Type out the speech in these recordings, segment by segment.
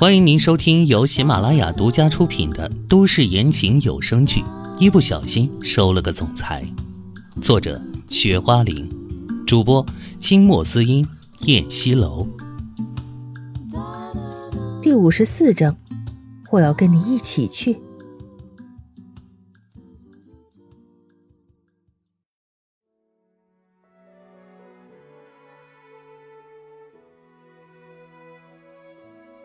欢迎您收听由喜马拉雅独家出品的都市言情有声剧《一不小心收了个总裁》，作者：雪花玲，主播：清墨滋音、燕西楼。第五十四章，我要跟你一起去。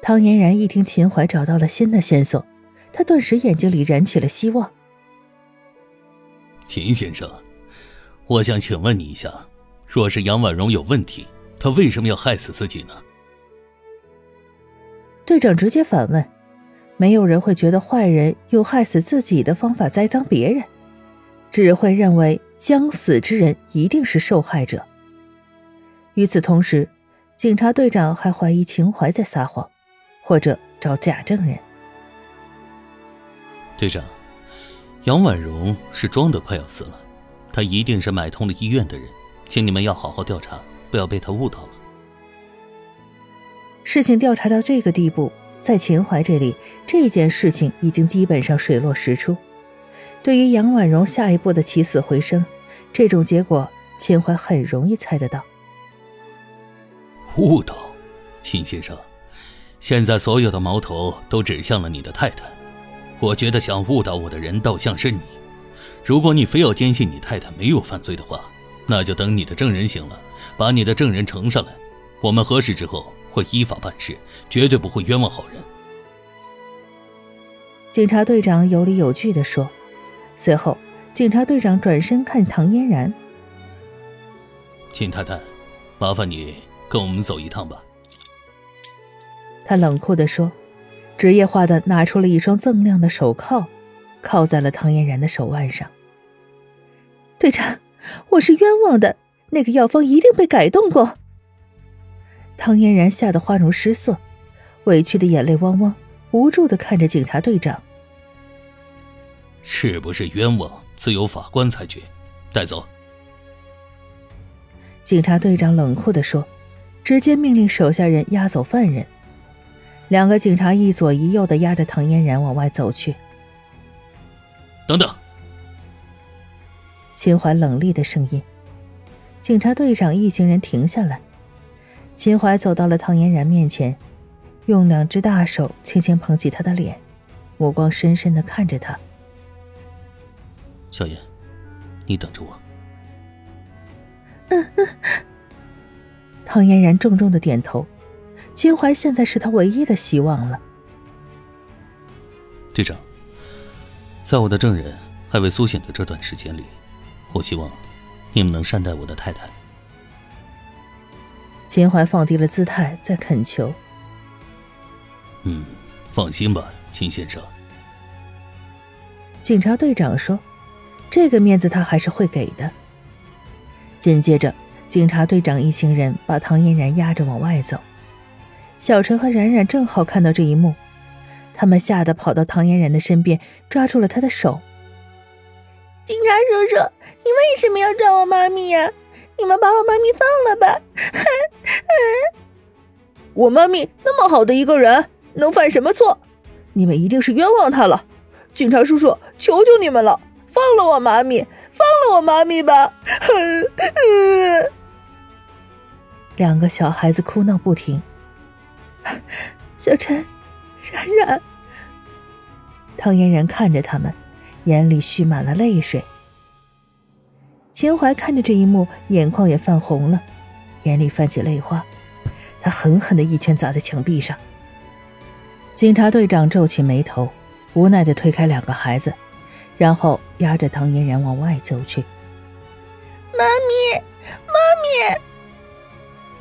汤嫣然一听秦淮找到了新的线索，他顿时眼睛里燃起了希望。秦先生，我想请问你一下，若是杨婉容有问题，她为什么要害死自己呢？队长直接反问：“没有人会觉得坏人用害死自己的方法栽赃别人，只会认为将死之人一定是受害者。”与此同时，警察队长还怀疑秦淮在撒谎。或者找假证人。队长，杨婉容是装的快要死了，她一定是买通了医院的人，请你们要好好调查，不要被她误导了。事情调查到这个地步，在秦淮这里，这件事情已经基本上水落石出。对于杨婉容下一步的起死回生，这种结果，秦淮很容易猜得到。误导，秦先生。现在所有的矛头都指向了你的太太，我觉得想误导我的人倒像是你。如果你非要坚信你太太没有犯罪的话，那就等你的证人醒了，把你的证人呈上来，我们核实之后会依法办事，绝对不会冤枉好人。警察队长有理有据地说。随后，警察队长转身看唐嫣然：“秦太太，麻烦你跟我们走一趟吧。”他冷酷地说：“职业化的拿出了一双锃亮的手铐，铐在了唐嫣然的手腕上。”队长，我是冤枉的，那个药方一定被改动过。唐嫣然吓得花容失色，委屈的眼泪汪汪，无助的看着警察队长：“是不是冤枉，自有法官裁决，带走。”警察队长冷酷地说，直接命令手下人押走犯人。两个警察一左一右的压着唐嫣然往外走去。等等！秦淮冷厉的声音。警察队长一行人停下来。秦淮走到了唐嫣然面前，用两只大手轻轻捧起她的脸，目光深深的看着她。小燕，你等着我。嗯嗯。唐嫣然重重的点头。秦淮现在是他唯一的希望了。队长，在我的证人还未苏醒的这段时间里，我希望你们能善待我的太太。秦淮放低了姿态，在恳求。嗯，放心吧，秦先生。警察队长说：“这个面子他还是会给的。”紧接着，警察队长一行人把唐嫣然押着往外走。小陈和冉冉正好看到这一幕，他们吓得跑到唐嫣然的身边，抓住了她的手。警察叔叔，你为什么要抓我妈咪呀？你们把我妈咪放了吧！我妈咪那么好的一个人，能犯什么错？你们一定是冤枉她了。警察叔叔，求求你们了，放了我妈咪，放了我妈咪吧！两个小孩子哭闹不停。小陈，冉冉，唐嫣然看着他们，眼里蓄满了泪水。秦淮看着这一幕，眼眶也泛红了，眼里泛起泪花。他狠狠的一拳砸在墙壁上。警察队长皱起眉头，无奈的推开两个孩子，然后压着唐嫣然往外走去。妈咪，妈咪！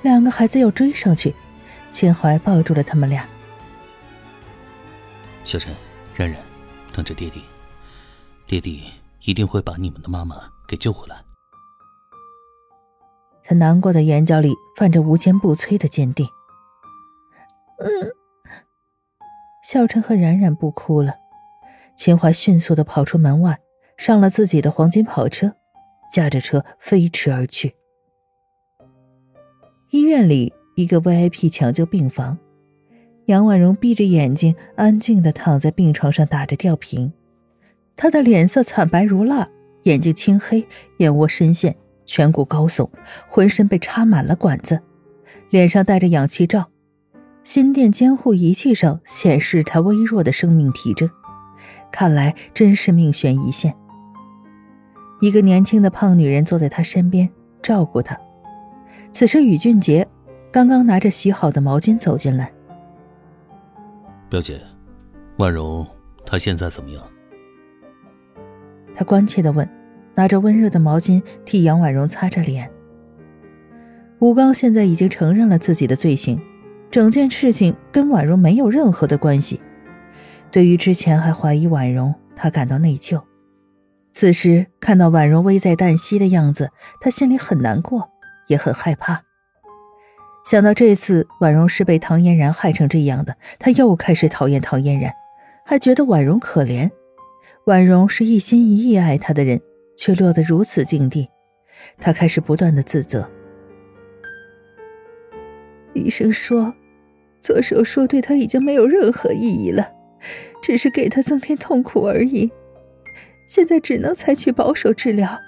两个孩子要追上去。秦淮抱住了他们俩。小陈、冉冉，等着爹地，爹地一定会把你们的妈妈给救回来。他难过的眼角里泛着无坚不摧的坚定。嗯。小陈和冉冉不哭了。秦淮迅速的跑出门外，上了自己的黄金跑车，驾着车飞驰而去。医院里。一个 VIP 抢救病房，杨婉容闭着眼睛，安静的躺在病床上打着吊瓶，她的脸色惨白如蜡，眼睛青黑，眼窝深陷，颧骨高耸，浑身被插满了管子，脸上戴着氧气罩，心电监护仪器上显示她微弱的生命体征，看来真是命悬一线。一个年轻的胖女人坐在她身边照顾她，此时宇俊杰刚刚拿着洗好的毛巾走进来。表姐，万荣她现在怎么样？他关切的问，拿着温热的毛巾替杨婉容擦着脸。吴刚现在已经承认了自己的罪行，整件事情跟婉容没有任何的关系。对于之前还怀疑婉容，他感到内疚。此时看到婉容危在旦夕的样子，他心里很难过，也很害怕。想到这次婉容是被唐嫣然害成这样的，他又开始讨厌唐嫣然，还觉得婉容可怜。婉容是一心一意爱他的人，却落得如此境地，他开始不断的自责。医生说，做手术对他已经没有任何意义了，只是给他增添痛苦而已。现在只能采取保守治疗。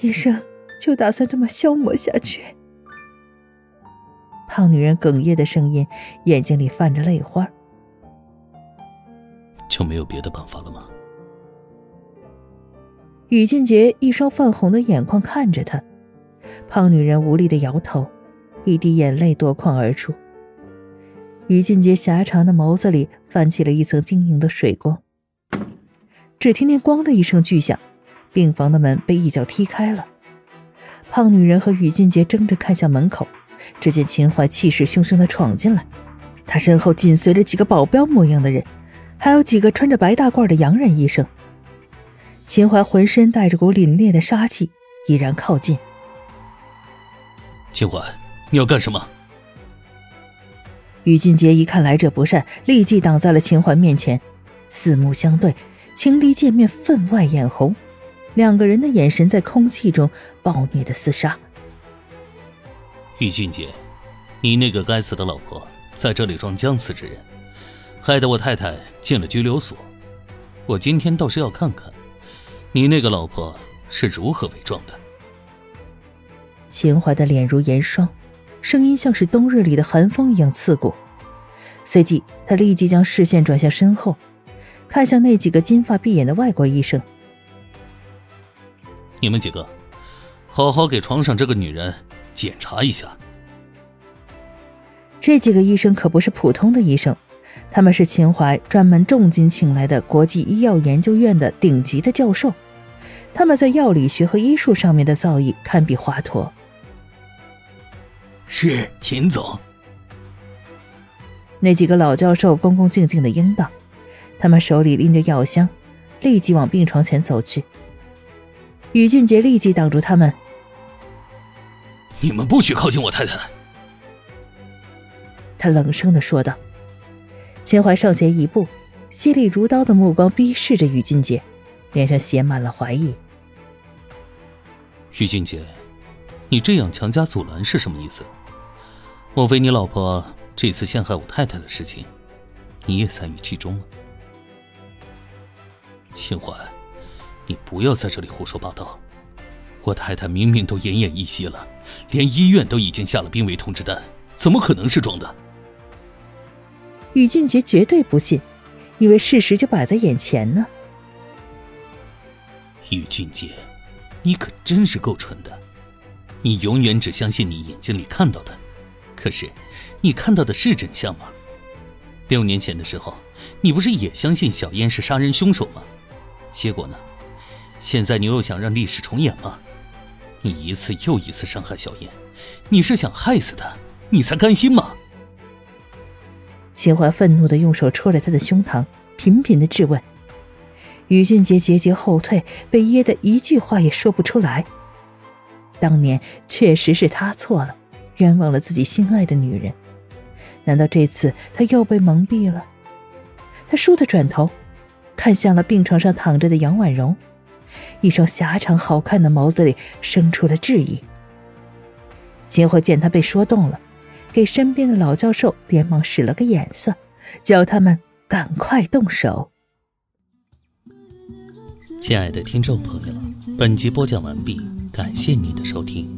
医生就打算这么消磨下去。胖女人哽咽的声音，眼睛里泛着泪花。就没有别的办法了吗？宇俊杰一双泛红的眼眶看着他，胖女人无力的摇头，一滴眼泪夺眶而出。宇俊杰狭长的眸子里泛起了一层晶莹的水光。只听见“咣”的一声巨响，病房的门被一脚踢开了。胖女人和宇俊杰争着看向门口。只见秦淮气势汹汹地闯进来，他身后紧随着几个保镖模样的人，还有几个穿着白大褂的洋人医生。秦淮浑身带着股凛冽的杀气，已然靠近。秦淮，你要干什么？于俊杰一看来者不善，立即挡在了秦淮面前，四目相对，情敌见面分外眼红，两个人的眼神在空气中暴虐的厮杀。玉俊杰，你那个该死的老婆在这里装将死之人，害得我太太进了拘留所。我今天倒是要看看，你那个老婆是如何伪装的。秦淮的脸如严霜，声音像是冬日里的寒风一样刺骨。随即，他立即将视线转向身后，看向那几个金发碧眼的外国医生：“你们几个，好好给床上这个女人。”检查一下，这几个医生可不是普通的医生，他们是秦淮专门重金请来的国际医药研究院的顶级的教授，他们在药理学和医术上面的造诣堪比华佗。是秦总。那几个老教授恭恭敬敬的应道，他们手里拎着药箱，立即往病床前走去。于俊杰立即挡住他们。你们不许靠近我太太！他冷声的说道。秦淮上前一步，犀利如刀的目光逼视着于俊杰，脸上写满了怀疑。于俊杰，你这样强加阻拦是什么意思？莫非你老婆这次陷害我太太的事情，你也参与其中了？秦淮，你不要在这里胡说八道。我太太明明都奄奄一息了，连医院都已经下了病危通知单，怎么可能是装的？宇俊杰绝对不信，以为事实就摆在眼前呢。宇俊杰，你可真是够蠢的，你永远只相信你眼睛里看到的，可是，你看到的是真相吗？六年前的时候，你不是也相信小燕是杀人凶手吗？结果呢？现在你又想让历史重演吗？你一次又一次伤害小燕，你是想害死她，你才甘心吗？秦淮愤怒的用手戳着他的胸膛，频频的质问。于俊杰节节后退，被噎得一句话也说不出来。当年确实是他错了，冤枉了自己心爱的女人。难道这次他又被蒙蔽了？他倏地转头，看向了病床上躺着的杨婉容。一双狭长好看的眸子里生出了质疑。秦桧见他被说动了，给身边的老教授连忙使了个眼色，叫他们赶快动手。亲爱的听众朋友，本集播讲完毕，感谢您的收听。